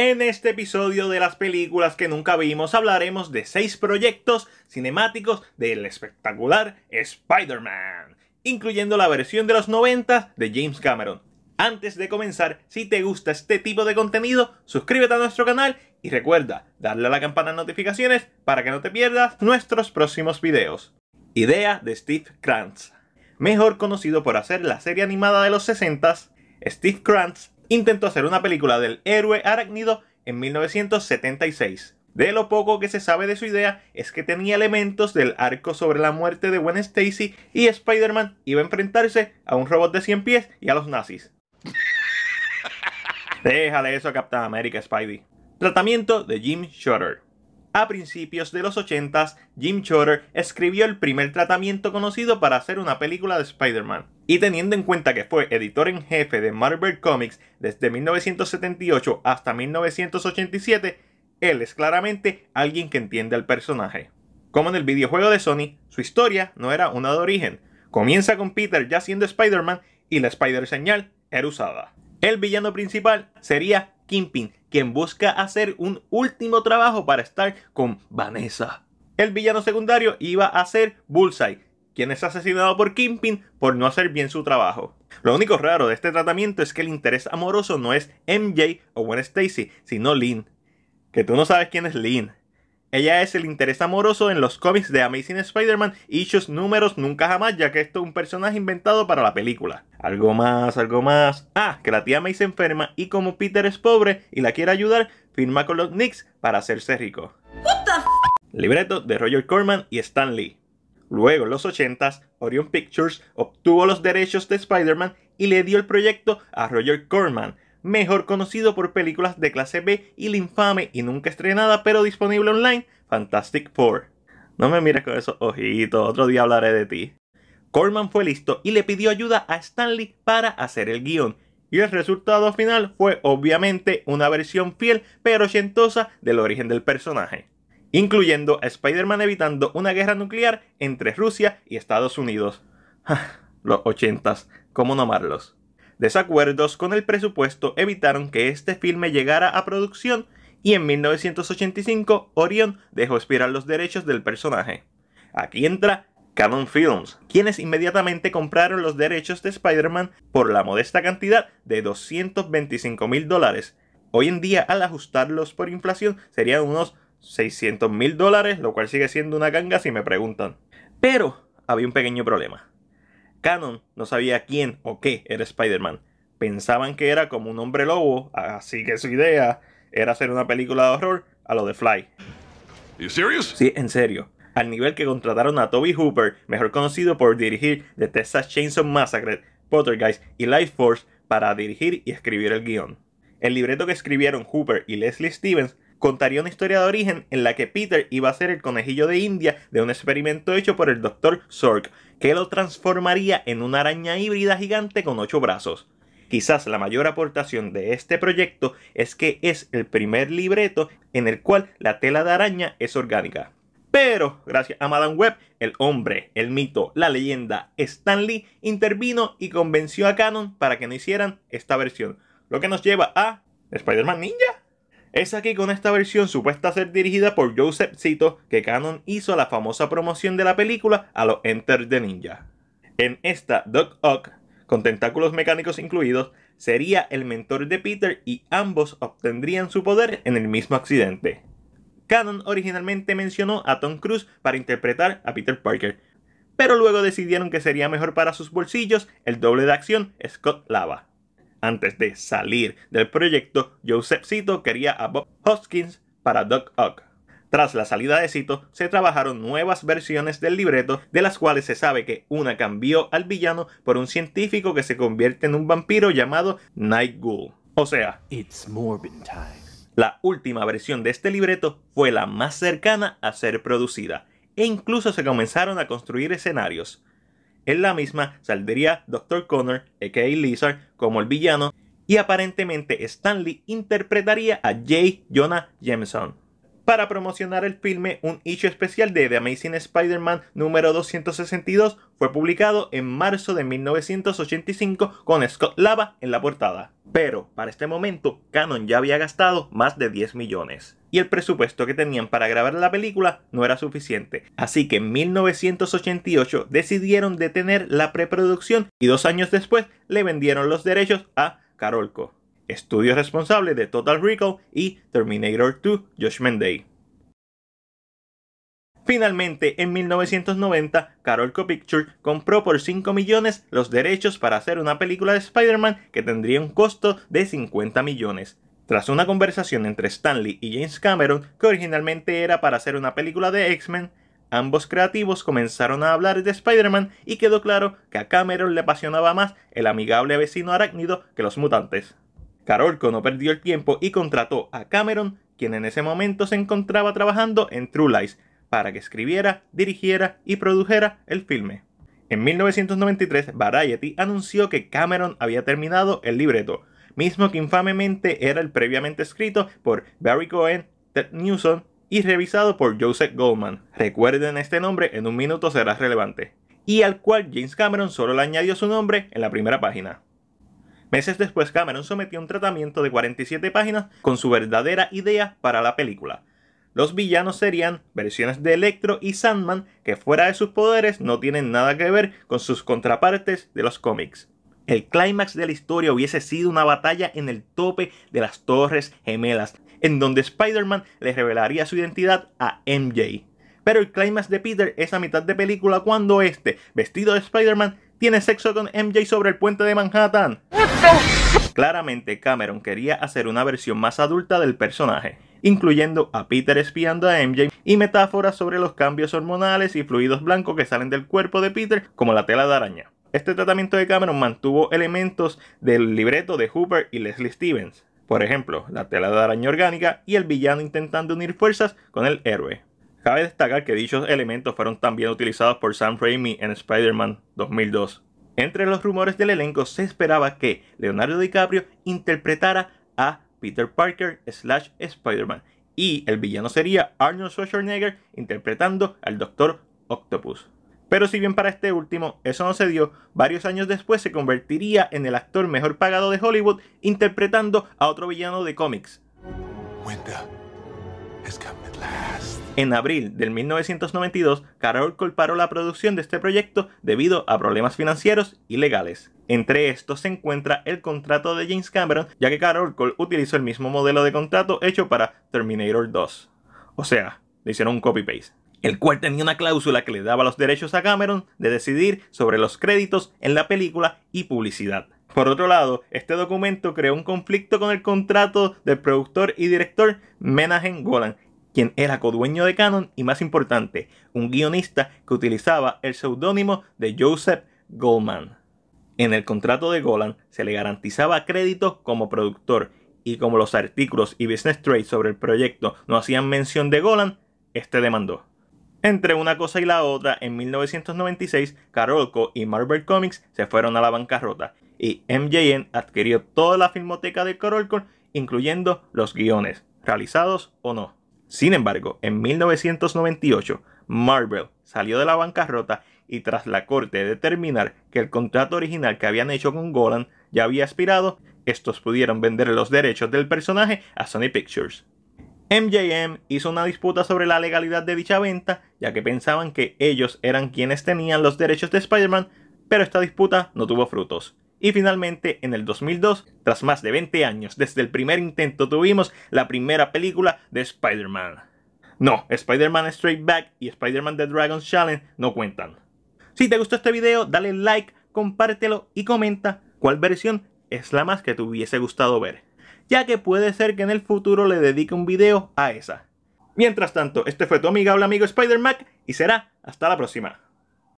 En este episodio de las películas que nunca vimos hablaremos de seis proyectos cinemáticos del espectacular Spider-Man, incluyendo la versión de los 90 de James Cameron. Antes de comenzar, si te gusta este tipo de contenido, suscríbete a nuestro canal y recuerda darle a la campana de notificaciones para que no te pierdas nuestros próximos videos. Idea de Steve Krantz. Mejor conocido por hacer la serie animada de los 60, Steve Krantz intentó hacer una película del héroe arácnido en 1976. De lo poco que se sabe de su idea es que tenía elementos del arco sobre la muerte de Gwen Stacy y Spider-Man iba a enfrentarse a un robot de 100 pies y a los nazis. Déjale eso a Captain America Spidey. Tratamiento de Jim Shooter. A principios de los 80, Jim Shooter escribió el primer tratamiento conocido para hacer una película de Spider-Man. Y teniendo en cuenta que fue editor en jefe de Marvel Comics desde 1978 hasta 1987, él es claramente alguien que entiende al personaje. Como en el videojuego de Sony, su historia no era una de origen. Comienza con Peter ya siendo Spider-Man y la Spider-Señal era usada. El villano principal sería Kingpin, quien busca hacer un último trabajo para estar con Vanessa. El villano secundario iba a ser Bullseye, quien es asesinado por Kingpin por no hacer bien su trabajo. Lo único raro de este tratamiento es que el interés amoroso no es MJ o Gwen Stacy, sino Lynn. Que tú no sabes quién es Lynn. Ella es el interés amoroso en los cómics de Amazing Spider-Man y sus números nunca jamás, ya que esto es un personaje inventado para la película. Algo más, algo más. Ah, que la tía May se enferma y como Peter es pobre y la quiere ayudar, firma con los Knicks para hacerse rico. Libreto de Roger Corman y Stan Lee. Luego, en los 80s, Orion Pictures obtuvo los derechos de Spider-Man y le dio el proyecto a Roger Corman, mejor conocido por películas de clase B y la infame y nunca estrenada pero disponible online, Fantastic Four. No me mires con esos ojitos, otro día hablaré de ti. Corman fue listo y le pidió ayuda a Stanley para hacer el guion, y el resultado final fue obviamente una versión fiel pero ochentosa del origen del personaje, incluyendo a Spider-Man evitando una guerra nuclear entre Rusia y Estados Unidos. Los ochentas, ¿cómo no amarlos? Desacuerdos con el presupuesto evitaron que este filme llegara a producción y en 1985 Orion dejó expirar los derechos del personaje. Aquí entra Canon Films, quienes inmediatamente compraron los derechos de Spider-Man por la modesta cantidad de 225 mil dólares. Hoy en día, al ajustarlos por inflación, serían unos 600 mil dólares, lo cual sigue siendo una ganga si me preguntan. Pero había un pequeño problema. Canon no sabía quién o qué era Spider-Man. Pensaban que era como un hombre lobo, así que su idea era hacer una película de horror a lo de Fly. You serious? Sí, en serio. Al nivel que contrataron a Toby Hooper, mejor conocido por dirigir The Texas Chainsaw Massacre, Poltergeist y Life Force, para dirigir y escribir el guion. El libreto que escribieron Hooper y Leslie Stevens contaría una historia de origen en la que Peter iba a ser el conejillo de India de un experimento hecho por el Dr. Sork, que lo transformaría en una araña híbrida gigante con ocho brazos. Quizás la mayor aportación de este proyecto es que es el primer libreto en el cual la tela de araña es orgánica. Pero, gracias a Madame Web, el hombre, el mito, la leyenda Stan Lee intervino y convenció a Canon para que no hicieran esta versión. Lo que nos lleva a Spider-Man Ninja. Es aquí con esta versión supuesta ser dirigida por Joseph Zito que Canon hizo la famosa promoción de la película a los Enter the Ninja. En esta, Doc Ock, con tentáculos mecánicos incluidos, sería el mentor de Peter y ambos obtendrían su poder en el mismo accidente. Canon originalmente mencionó a Tom Cruise para interpretar a Peter Parker, pero luego decidieron que sería mejor para sus bolsillos el doble de acción Scott Lava. Antes de salir del proyecto, Joseph Cito quería a Bob Hoskins para Doc Ock. Tras la salida de Cito, se trabajaron nuevas versiones del libreto, de las cuales se sabe que una cambió al villano por un científico que se convierte en un vampiro llamado Night Ghoul. O sea, It's Morbin time. la última versión de este libreto fue la más cercana a ser producida, e incluso se comenzaron a construir escenarios. En la misma saldría Dr. Connor, a.k.a. Lizard, como el villano, y aparentemente Stanley interpretaría a J. Jonah Jameson. Para promocionar el filme, un issue especial de The Amazing Spider-Man número 262 fue publicado en marzo de 1985 con Scott Lava en la portada. Pero, para este momento, Canon ya había gastado más de 10 millones. Y el presupuesto que tenían para grabar la película no era suficiente. Así que en 1988 decidieron detener la preproducción y dos años después le vendieron los derechos a Carolco estudio responsable de Total Recall y Terminator 2 Judgment Day. Finalmente, en 1990, Carolco Pictures compró por 5 millones los derechos para hacer una película de Spider-Man que tendría un costo de 50 millones. Tras una conversación entre Stanley y James Cameron, que originalmente era para hacer una película de X-Men, ambos creativos comenzaron a hablar de Spider-Man y quedó claro que a Cameron le apasionaba más el amigable vecino arácnido que los mutantes. Carolco no perdió el tiempo y contrató a Cameron, quien en ese momento se encontraba trabajando en True Lies, para que escribiera, dirigiera y produjera el filme. En 1993, Variety anunció que Cameron había terminado el libreto, mismo que infamemente era el previamente escrito por Barry Cohen, Ted Newson y revisado por Joseph Goldman. Recuerden este nombre, en un minuto será relevante. Y al cual James Cameron solo le añadió su nombre en la primera página. Meses después, Cameron sometió un tratamiento de 47 páginas con su verdadera idea para la película. Los villanos serían versiones de Electro y Sandman que fuera de sus poderes no tienen nada que ver con sus contrapartes de los cómics. El clímax de la historia hubiese sido una batalla en el tope de las Torres Gemelas, en donde Spider-Man le revelaría su identidad a MJ. Pero el clímax de Peter es a mitad de película cuando este, vestido de Spider-Man, tiene sexo con MJ sobre el puente de Manhattan. Claramente Cameron quería hacer una versión más adulta del personaje, incluyendo a Peter espiando a MJ y metáforas sobre los cambios hormonales y fluidos blancos que salen del cuerpo de Peter como la tela de araña. Este tratamiento de Cameron mantuvo elementos del libreto de Hooper y Leslie Stevens, por ejemplo, la tela de araña orgánica y el villano intentando unir fuerzas con el héroe. Cabe destacar que dichos elementos fueron también utilizados por Sam Raimi en Spider-Man 2002. Entre los rumores del elenco se esperaba que Leonardo DiCaprio interpretara a Peter Parker slash Spider-Man y el villano sería Arnold Schwarzenegger interpretando al Doctor Octopus. Pero si bien para este último eso no se dio, varios años después se convertiría en el actor mejor pagado de Hollywood interpretando a otro villano de cómics. En abril del 1992, Carol paró la producción de este proyecto debido a problemas financieros y legales. Entre estos se encuentra el contrato de James Cameron, ya que Carol Cole utilizó el mismo modelo de contrato hecho para Terminator 2. O sea, le hicieron un copy-paste. El cual tenía una cláusula que le daba los derechos a Cameron de decidir sobre los créditos en la película y publicidad. Por otro lado, este documento creó un conflicto con el contrato del productor y director Menahem Golan, quien era codueño de Canon y más importante, un guionista que utilizaba el seudónimo de Joseph Goldman. En el contrato de Golan se le garantizaba crédito como productor y como los artículos y business trade sobre el proyecto no hacían mención de Golan, este demandó. Entre una cosa y la otra, en 1996, Carolco y Marvel Comics se fueron a la bancarrota y MJN adquirió toda la filmoteca de Carolco, incluyendo los guiones, realizados o no. Sin embargo, en 1998, Marvel salió de la bancarrota y tras la corte determinar que el contrato original que habían hecho con Golan ya había expirado, estos pudieron vender los derechos del personaje a Sony Pictures. MJM hizo una disputa sobre la legalidad de dicha venta, ya que pensaban que ellos eran quienes tenían los derechos de Spider-Man, pero esta disputa no tuvo frutos. Y finalmente, en el 2002, tras más de 20 años desde el primer intento, tuvimos la primera película de Spider-Man. No, Spider-Man Straight Back y Spider-Man The Dragon's Challenge no cuentan. Si te gustó este video, dale like, compártelo y comenta cuál versión es la más que te hubiese gustado ver, ya que puede ser que en el futuro le dedique un video a esa. Mientras tanto, este fue tu amigable amigo Spider-Man y será hasta la próxima.